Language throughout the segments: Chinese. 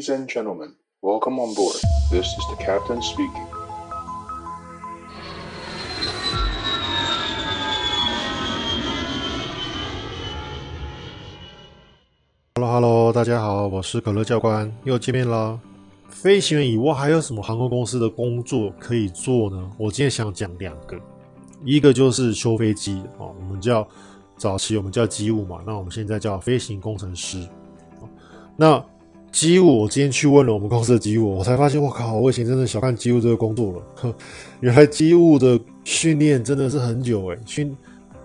Ladies and gentlemen, welcome on board. This is the captain speaking. Hello, hello, 大家好，我是可乐教官，又见面了。飞行员以外还有什么航空公司的工作可以做呢？我今天想讲两个，一个就是修飞机哦，我们叫早期我们叫机务嘛，那我们现在叫飞行工程师。那机务，我今天去问了我们公司的机务，我才发现，我靠，我以前真的小看机务这个工作了。呵，原来机务的训练真的是很久诶，训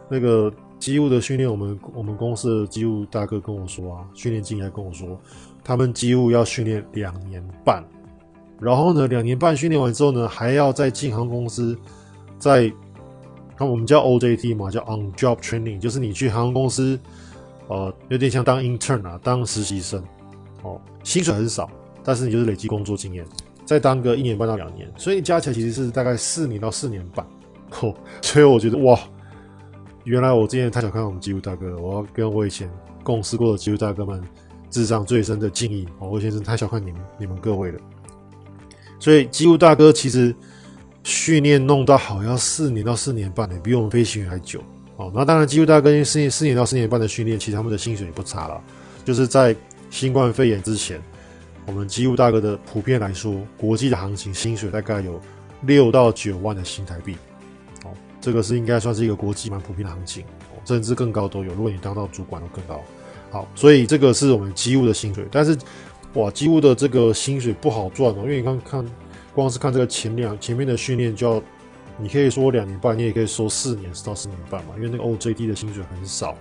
那个机务的训练，我们我们公司的机务大哥跟我说啊，训练经理还跟我说，他们机务要训练两年半，然后呢，两年半训练完之后呢，还要再进航公司，在那我们叫 OJT 嘛，叫 On Job Training，就是你去航空公司，呃，有点像当 intern 啊，当实习生。哦，薪水很少，但是你就是累积工作经验，再当个一年半到两年，所以加起来其实是大概四年到四年半。哦，所以我觉得哇，原来我之前太小看我们机务大哥了，我要跟我以前共事过的机务大哥们致上最深的敬意。哦，我先生太小看你们你们各位了。所以机务大哥其实训练弄到好要四年到四年半呢，比我们飞行员还久。哦，那当然机务大哥四年四年到四年半的训练，其实他们的薪水也不差了，就是在。新冠肺炎之前，我们机务大哥的普遍来说，国际的行情薪水大概有六到九万的新台币，哦，这个是应该算是一个国际蛮普遍的行情，甚至更高都有。如果你当到主管都更高。好，所以这个是我们机务的薪水，但是哇，机务的这个薪水不好赚哦，因为你看看，光是看这个前两前面的训练就要，你可以说两年半，你也可以说四年到四年半嘛，因为那个 OJT 的薪水很少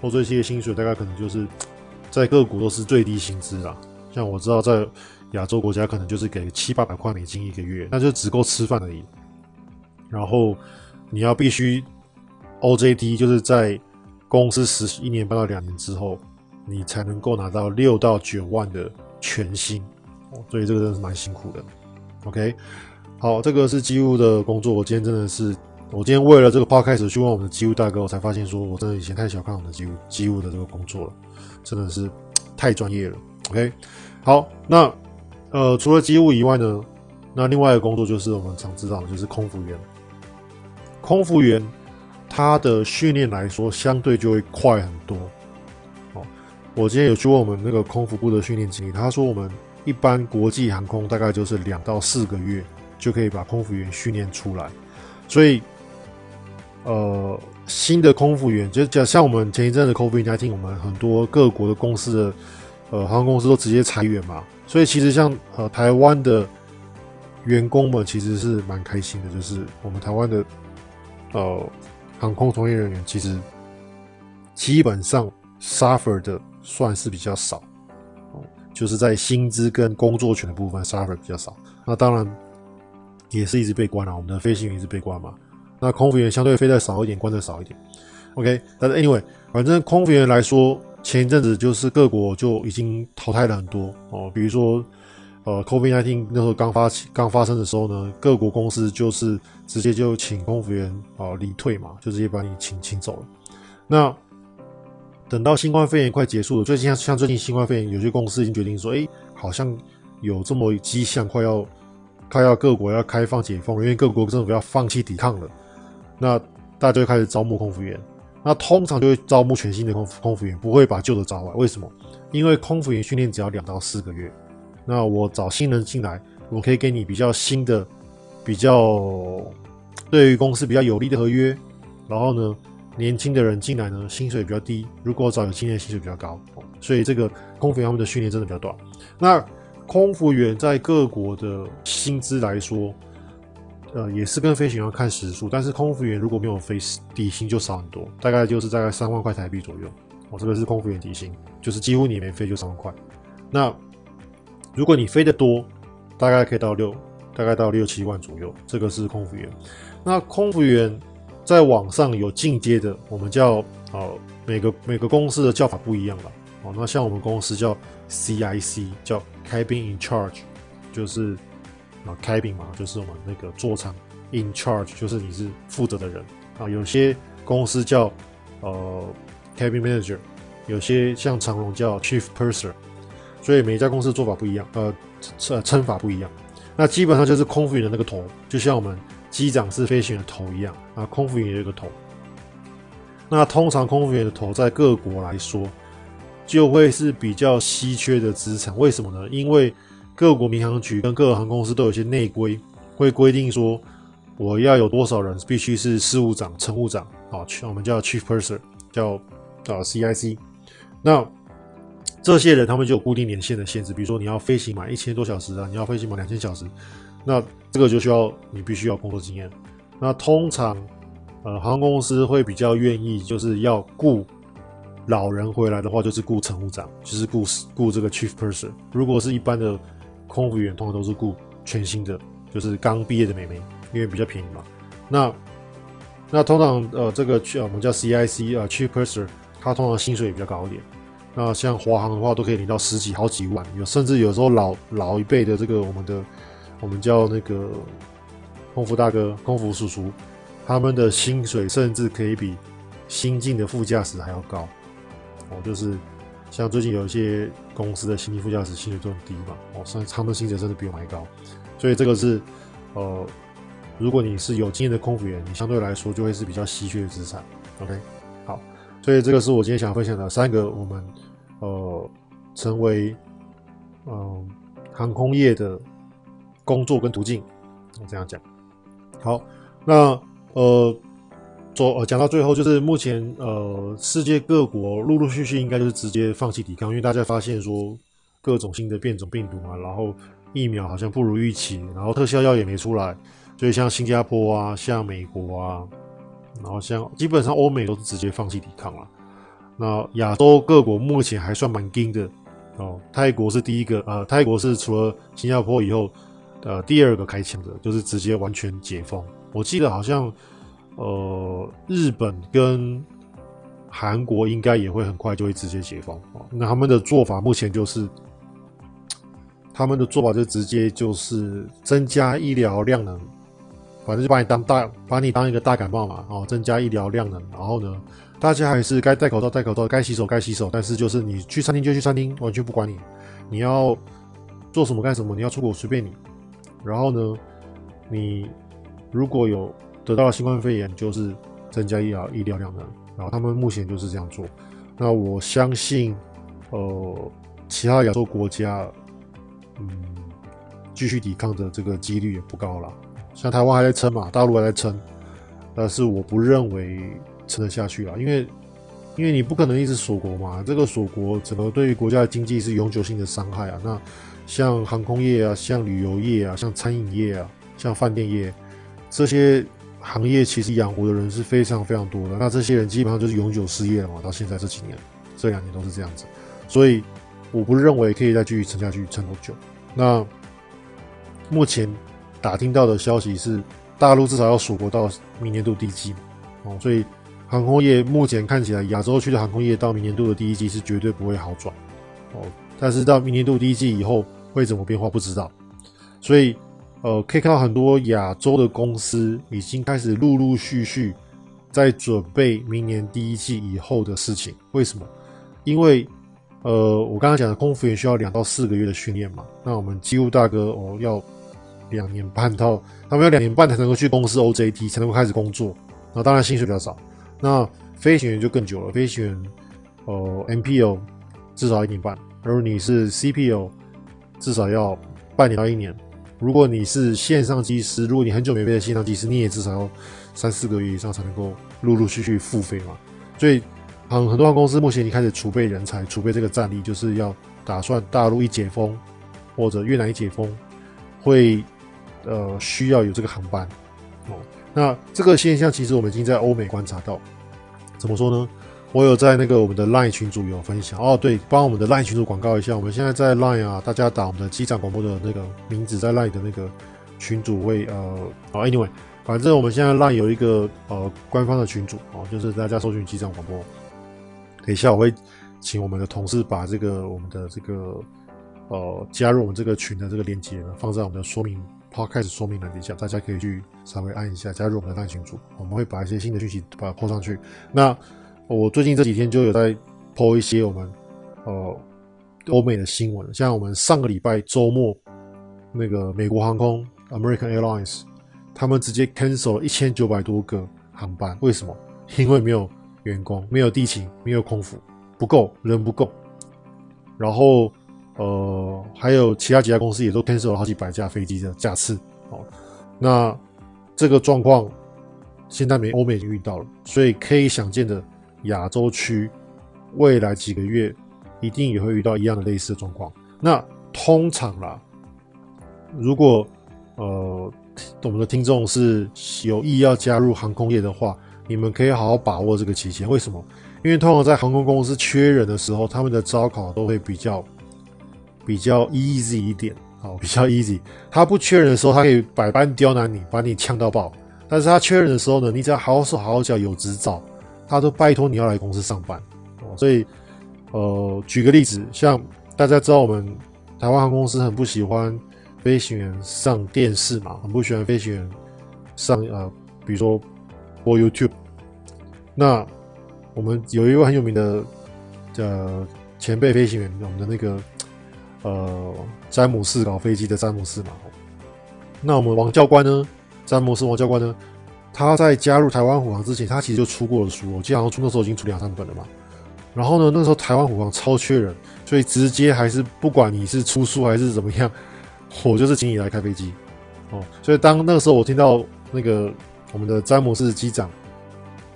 ，OJT 的薪水大概可能就是。在各国都是最低薪资啦，像我知道在亚洲国家可能就是给七八百块美金一个月，那就只够吃饭而已。然后你要必须 OJT，就是在公司实习一年半到两年之后，你才能够拿到六到九万的全薪。所以这个真的是蛮辛苦的。OK，好，这个是机务的工作。我今天真的是，我今天为了这个 podcast 去问我们的机务大哥，我才发现说我真的以前太小看我们的机务机务的这个工作了。真的是 太专业了，OK，好，那呃，除了机务以外呢，那另外一个工作就是我们常知道的，就是空服员。空服员他的训练来说，相对就会快很多。哦，我今天有去问我们那个空服部的训练经理，他说我们一般国际航空大概就是两到四个月就可以把空服员训练出来，所以。呃，新的空服员就像像我们前一阵的 COVID-19，我们很多各国的公司的呃航空公司都直接裁员嘛，所以其实像呃台湾的员工们其实是蛮开心的，就是我们台湾的呃航空从业人员其实基本上 suffer 的算是比较少，哦，就是在薪资跟工作权的部分 suffer 比较少，那当然也是一直被关了，我们的飞行员一直被关嘛。那空服员相对飞得少一点，关得少一点，OK。但是 anyway，反正空服员来说，前一阵子就是各国就已经淘汰了很多哦。比如说，呃，COVID-19 那时候刚发起、刚发生的时候呢，各国公司就是直接就请空服员啊离退嘛，就直接把你请请走了。那等到新冠肺炎快结束了，最近像像最近新冠肺炎，有些公司已经决定说，哎，好像有这么迹象，快要快要各国要开放解封了，因为各国政府要放弃抵抗了。那大家就开始招募空服员，那通常就会招募全新的空空服员，不会把旧的招来。为什么？因为空服员训练只要两到四个月，那我找新人进来，我可以给你比较新的、比较对于公司比较有利的合约。然后呢，年轻的人进来呢，薪水比较低；如果找有经验，薪水比较高。所以这个空服员他们的训练真的比较短。那空服员在各国的薪资来说。呃，也是跟飞行员看时数，但是空服员如果没有飞，底薪就少很多，大概就是大概三万块台币左右。我、哦、这个是空服员底薪，就是几乎你没飞就三万块。那如果你飞得多，大概可以到六，大概到六七万左右。这个是空服员。那空服员在网上有进阶的，我们叫呃每个每个公司的叫法不一样了。哦，那像我们公司叫 CIC，叫 Cabin in Charge，就是。啊，cabin 嘛，就是我们那个座舱，in charge 就是你是负责的人啊。有些公司叫呃 cabin manager，有些像长龙叫 chief purser。所以每一家公司做法不一样，呃，称称法不一样。那基本上就是空服员的那个头，就像我们机长是飞行员的头一样啊，空服员也有个头。那通常空服员的头在各国来说，就会是比较稀缺的资产。为什么呢？因为各国民航局跟各个航空公司都有些内规，会规定说，我要有多少人必须是事务长、乘务长啊，我们叫 Chief Purser，叫啊 CIC。那这些人他们就有固定年限的限制，比如说你要飞行满一千多小时啊，你要飞行满两千小时，那这个就需要你必须要工作经验。那通常。呃，航空公司会比较愿意，就是要雇老人回来的话，就是雇乘务长，就是雇雇这个 chief person。如果是一般的空服员，通常都是雇全新的，就是刚毕业的美眉，因为比较便宜嘛。那那通常呃，这个去我们叫 CIC 啊、呃、chief purser，他通常薪水也比较高一点。那像华航的话，都可以领到十几好几万，有甚至有时候老老一辈的这个我们的我们叫那个空服大哥、空服叔叔。他们的薪水甚至可以比新进的副驾驶还要高，哦，就是像最近有一些公司的新进副驾驶薪水都很低嘛，哦，所以他们薪水甚至比我们还高，所以这个是呃，如果你是有经验的空服员，你相对来说就会是比较稀缺的资产。OK，好，所以这个是我今天想分享的三个我们呃成为嗯、航空业的工作跟途径，我这样讲。好，那。呃，走呃，讲到最后，就是目前呃，世界各国陆陆续续应该就是直接放弃抵抗，因为大家发现说各种新的变种病毒嘛，然后疫苗好像不如预期，然后特效药也没出来，所以像新加坡啊，像美国啊，然后像基本上欧美都是直接放弃抵抗了。那亚洲各国目前还算蛮硬的哦，泰国是第一个，呃，泰国是除了新加坡以后，呃，第二个开枪的，就是直接完全解封。我记得好像，呃，日本跟韩国应该也会很快就会直接解封。那他们的做法目前就是，他们的做法就直接就是增加医疗量能，反正就把你当大，把你当一个大感冒嘛，哦，增加医疗量能。然后呢，大家还是该戴口罩戴口罩，该洗手该洗手。但是就是你去餐厅就去餐厅，完全不管你，你要做什么干什么，你要出国随便你。然后呢，你。如果有得到新冠肺炎，就是增加医疗医疗量的，然后他们目前就是这样做。那我相信，呃，其他亚洲国家，嗯，继续抵抗的这个几率也不高了。像台湾还在撑嘛，大陆还在撑，但是我不认为撑得下去了，因为因为你不可能一直锁国嘛，这个锁国整个对于国家的经济是永久性的伤害啊。那像航空业啊，像旅游业啊，像餐饮业啊，像饭店业。这些行业其实养活的人是非常非常多的，那这些人基本上就是永久失业了嘛。到现在这几年，这两年都是这样子，所以我不认为可以再继续撑下去，撑多久。那目前打听到的消息是，大陆至少要锁国到明年度第一季，哦，所以航空业目前看起来，亚洲区的航空业到明年度的第一季是绝对不会好转，哦，但是到明年度第一季以后会怎么变化不知道，所以。呃，可以看到很多亚洲的公司已经开始陆陆续续在准备明年第一季以后的事情。为什么？因为呃，我刚刚讲的空服员需要两到四个月的训练嘛。那我们机务大哥哦，要两年半到，他们要两年半才能够去公司 OJT，才能够开始工作。那当然薪水比较少。那飞行员就更久了，飞行员呃 MPO 至少一年半，而你是 CPO 至少要半年到一年。如果你是线上机师，如果你很久没飞的线上机师，你也至少要三四个月以上才能够陆陆续续复飞嘛。所以，很很多航空公司目前已经开始储备人才，储备这个战力，就是要打算大陆一解封或者越南一解封，会呃需要有这个航班哦。那这个现象其实我们已经在欧美观察到，怎么说呢？我有在那个我们的 LINE 群组有分享哦，对，帮我们的 LINE 群组广告一下。我们现在在 LINE 啊，大家打我们的机长广播的那个名字，在 LINE 的那个群组会呃，哦，anyway，反正我们现在 LINE 有一个呃官方的群组哦，就是大家搜寻机长广播。等一下我会请我们的同事把这个我们的这个呃加入我们这个群的这个链接呢放在我们的说明 Podcast 说明栏底下，大家可以去稍微按一下加入我们的 LINE 群组，我们会把一些新的讯息把它 po 上去。那我最近这几天就有在 po 一些我们呃欧美的新闻，像我们上个礼拜周末，那个美国航空 American Airlines，他们直接 cancel 了一千九百多个航班，为什么？因为没有员工，没有地勤，没有空服，不够人不够。然后呃，还有其他几家公司也都 cancel 了好几百架飞机的架次。哦，那这个状况现在美欧美已经遇到了，所以可以想见的亚洲区未来几个月。一定也会遇到一样的类似的状况。那通常啦，如果呃我们的听众是有意要加入航空业的话，你们可以好好把握这个期间。为什么？因为通常在航空公司缺人的时候，他们的招考都会比较比较 easy 一点，好，比较 easy。他不缺人的时候，他可以百般刁难你，把你呛到爆。但是他缺人的时候呢，你只要好好说好好讲，有执照，他都拜托你要来公司上班。哦，所以。呃，举个例子，像大家知道，我们台湾航空公司很不喜欢飞行员上电视嘛，很不喜欢飞行员上呃，比如说播 YouTube。那我们有一位很有名的呃前辈飞行员，我们的那个呃詹姆斯搞飞机的詹姆斯嘛。那我们王教官呢，詹姆斯王教官呢，他在加入台湾虎航之前，他其实就出过了书，我记得好像出那时候已经出两三本了嘛。然后呢，那时候台湾虎航超缺人，所以直接还是不管你是出书还是怎么样，我就是请你来开飞机哦。所以当那个时候我听到那个我们的詹姆斯机长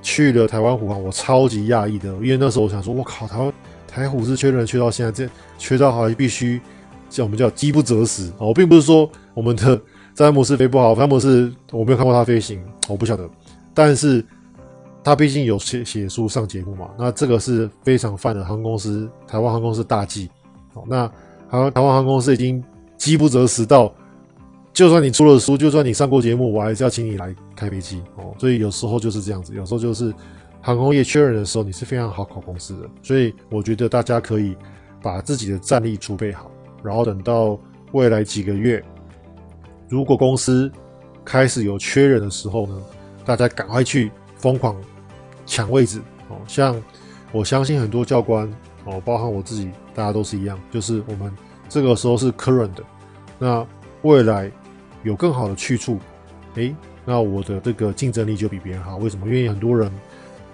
去了台湾虎航，我超级讶异的，因为那时候我想说，我靠，台湾台虎是缺人缺到现在这缺到好像必须叫我们叫饥不择食哦。并不是说我们的詹姆斯飞不好，詹姆斯我没有看过他飞行，我不晓得，但是。他毕竟有写写书上节目嘛，那这个是非常犯的航空公司，台湾航空公司大忌。好，那台湾台湾航空公司已经饥不择食到，就算你出了书，就算你上过节目，我还是要请你来开飞机哦。所以有时候就是这样子，有时候就是航空业缺人的时候，你是非常好考公司的。所以我觉得大家可以把自己的战力储备好，然后等到未来几个月，如果公司开始有缺人的时候呢，大家赶快去疯狂。抢位置哦，像我相信很多教官哦，包含我自己，大家都是一样，就是我们这个时候是 current 的，那未来有更好的去处，诶，那我的这个竞争力就比别人好。为什么？因为很多人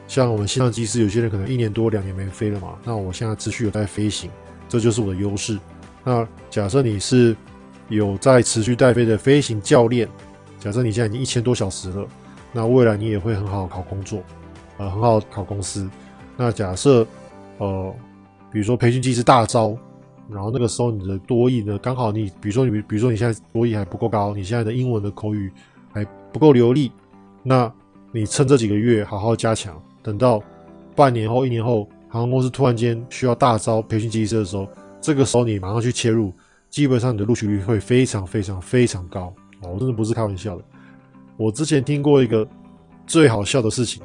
像我们西上机师，有些人可能一年多两年没飞了嘛，那我现在持续有在飞行，这就是我的优势。那假设你是有在持续带飞的飞行教练，假设你现在已经一千多小时了，那未来你也会很好考工作。呃，很好考公司。那假设，呃，比如说培训机师大招，然后那个时候你的多益呢，刚好你，比如说你，比如说你现在多益还不够高，你现在的英文的口语还不够流利，那你趁这几个月好好加强，等到半年后、一年后，航空公司突然间需要大招培训机师的时候，这个时候你马上去切入，基本上你的录取率会非常非常非常高。哦，我真的不是开玩笑的。我之前听过一个最好笑的事情。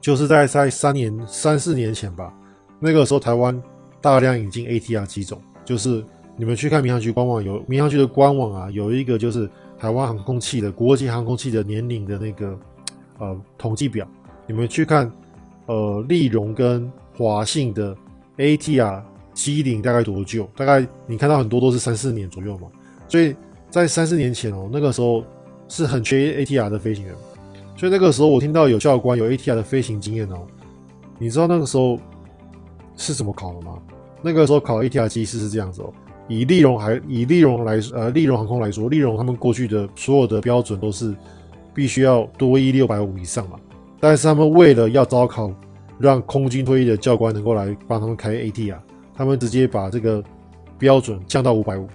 就是在在三年三四年前吧，那个时候台湾大量引进 ATR 机种，就是你们去看民航局官网，有民航局的官网啊，有一个就是台湾航空器的国际航空器的年龄的那个呃统计表，你们去看呃立荣跟华信的 ATR 机龄大概多久？大概你看到很多都是三四年左右嘛，所以在三四年前哦，那个时候是很缺 ATR 的飞行员。所以那个时候，我听到有教官有 ATR 的飞行经验哦。你知道那个时候是怎么考的吗？那个时候考 ATR 机师是这样子哦。以立荣还以立荣来呃立荣航空来说，立荣他们过去的所有的标准都是必须要多益六百五以上嘛。但是他们为了要招考，让空军退役的教官能够来帮他们开 ATR，他们直接把这个标准降到五百五，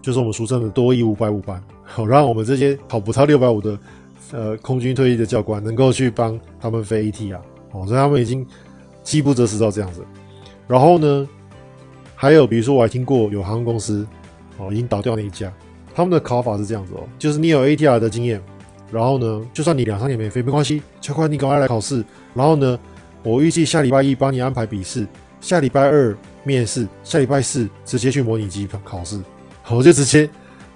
就是我们俗称的多益五百五班，好让我们这些考不到六百五的。呃，空军退役的教官能够去帮他们飞 ATR，哦，所以他们已经饥不择食到这样子。然后呢，还有比如说我还听过有航空公司哦，已经倒掉那一家，他们的考法是这样子哦，就是你有 ATR 的经验，然后呢，就算你两三年没飞没关系，教官你赶快来考试。然后呢，我预计下礼拜一帮你安排笔试，下礼拜二面试，下礼拜四直接去模拟机考试，我就直接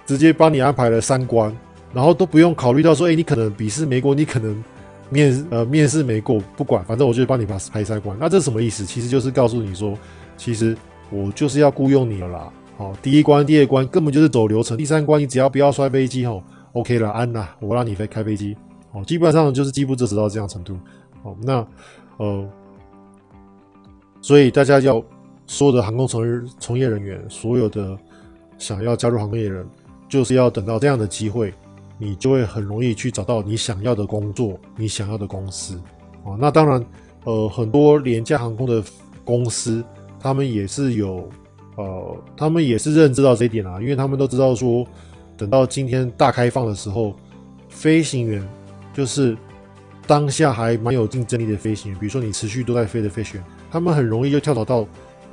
直接帮你安排了三关。然后都不用考虑到说，哎，你可能笔试没过，你可能面呃面试没过，不管，反正我就帮你把排三关。那这是什么意思？其实就是告诉你说，其实我就是要雇佣你了啦。好，第一关、第二关根本就是走流程，第三关你只要不要摔飞机吼，OK 了，安啦，我让你飞开飞机。哦，基本上就是饥不择食到这样程度。哦，那呃，所以大家要所有的航空从业从业人员，所有的想要加入航空业的人，就是要等到这样的机会，你就会很容易去找到你想要的工作，你想要的公司。哦，那当然，呃，很多廉价航空的公司，他们也是有，呃，他们也是认知到这一点啊，因为他们都知道说，等到今天大开放的时候，飞行员就是当下还蛮有竞争力的飞行员，比如说你持续都在飞的飞行员，他们很容易就跳槽到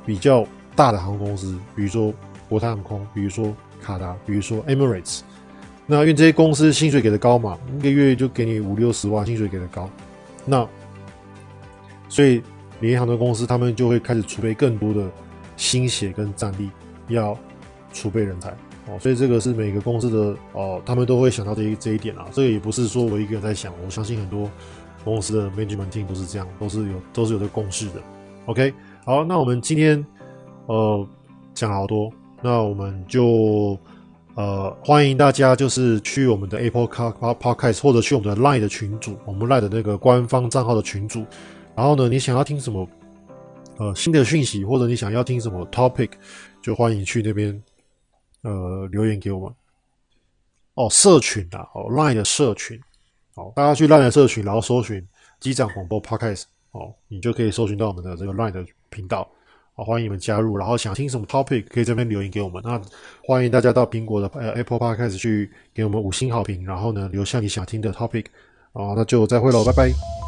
比较大的航空公司，比如说国泰航空，比如说卡达，比如说 Emirates。那因为这些公司薪水给的高嘛，一个月就给你五六十万，薪水给的高，那。所以，联航的公司他们就会开始储备更多的心血跟战力，要储备人才哦。所以这个是每个公司的哦，他们都会想到这一这一点啊。这个也不是说我一个人在想，我相信很多公司的 management team 都是这样，都是有都是有这个共识的。OK，好，那我们今天呃讲好多，那我们就呃欢迎大家就是去我们的 Apple Podcast 或者去我们的 Line 的群组，我们 Line 的那个官方账号的群组。然后呢，你想要听什么呃新的讯息，或者你想要听什么 topic，就欢迎去那边呃留言给我们。哦，社群啊，哦，Line 的社群，哦，大家去 Line 的社群，然后搜寻机长广播 Podcast，哦，你就可以搜寻到我们的这个 Line 的频道，啊，欢迎你们加入。然后想听什么 topic，可以这边留言给我们。那欢迎大家到苹果的 Apple Podcast 去给我们五星好评，然后呢留下你想听的 topic，哦，那就再会喽，拜拜。